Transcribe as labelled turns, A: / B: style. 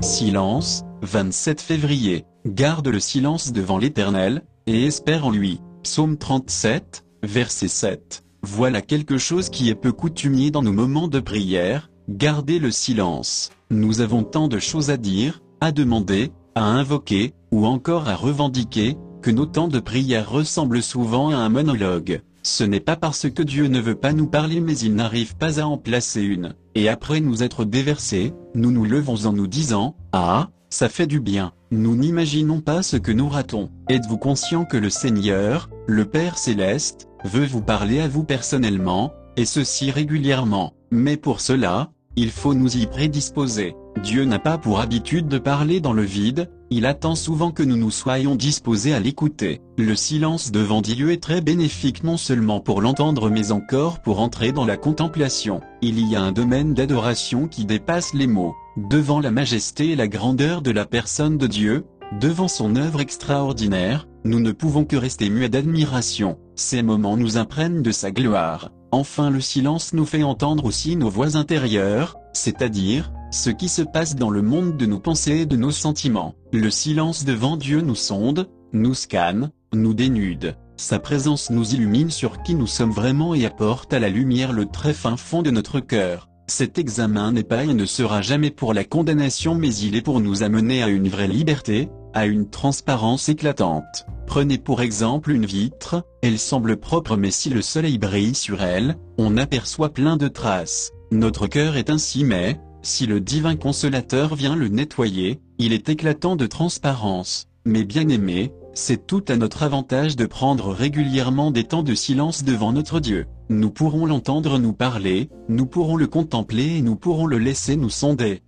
A: Silence, 27 février. Garde le silence devant l'Éternel, et espère en lui. Psaume 37, verset 7. Voilà quelque chose qui est peu coutumier dans nos moments de prière, garder le silence. Nous avons tant de choses à dire, à demander, à invoquer, ou encore à revendiquer, que nos temps de prière ressemblent souvent à un monologue. Ce n'est pas parce que Dieu ne veut pas nous parler mais il n'arrive pas à en placer une. Et après nous être déversés, nous nous levons en nous disant, Ah, ça fait du bien. Nous n'imaginons pas ce que nous ratons. Êtes-vous conscient que le Seigneur, le Père Céleste, veut vous parler à vous personnellement, et ceci régulièrement. Mais pour cela, il faut nous y prédisposer. Dieu n'a pas pour habitude de parler dans le vide, il attend souvent que nous nous soyons disposés à l'écouter. Le silence devant Dieu est très bénéfique non seulement pour l'entendre mais encore pour entrer dans la contemplation. Il y a un domaine d'adoration qui dépasse les mots. Devant la majesté et la grandeur de la personne de Dieu, devant son œuvre extraordinaire, nous ne pouvons que rester muets d'admiration. Ces moments nous imprègnent de sa gloire. Enfin le silence nous fait entendre aussi nos voix intérieures, c'est-à-dire, ce qui se passe dans le monde de nos pensées et de nos sentiments. Le silence devant Dieu nous sonde, nous scanne, nous dénude. Sa présence nous illumine sur qui nous sommes vraiment et apporte à la lumière le très fin fond de notre cœur. Cet examen n'est pas et ne sera jamais pour la condamnation mais il est pour nous amener à une vraie liberté, à une transparence éclatante. Prenez pour exemple une vitre, elle semble propre mais si le soleil brille sur elle, on aperçoit plein de traces. Notre cœur est ainsi mais, si le divin consolateur vient le nettoyer, il est éclatant de transparence. Mais bien aimé, c'est tout à notre avantage de prendre régulièrement des temps de silence devant notre Dieu. Nous pourrons l'entendre nous parler, nous pourrons le contempler et nous pourrons le laisser nous sonder.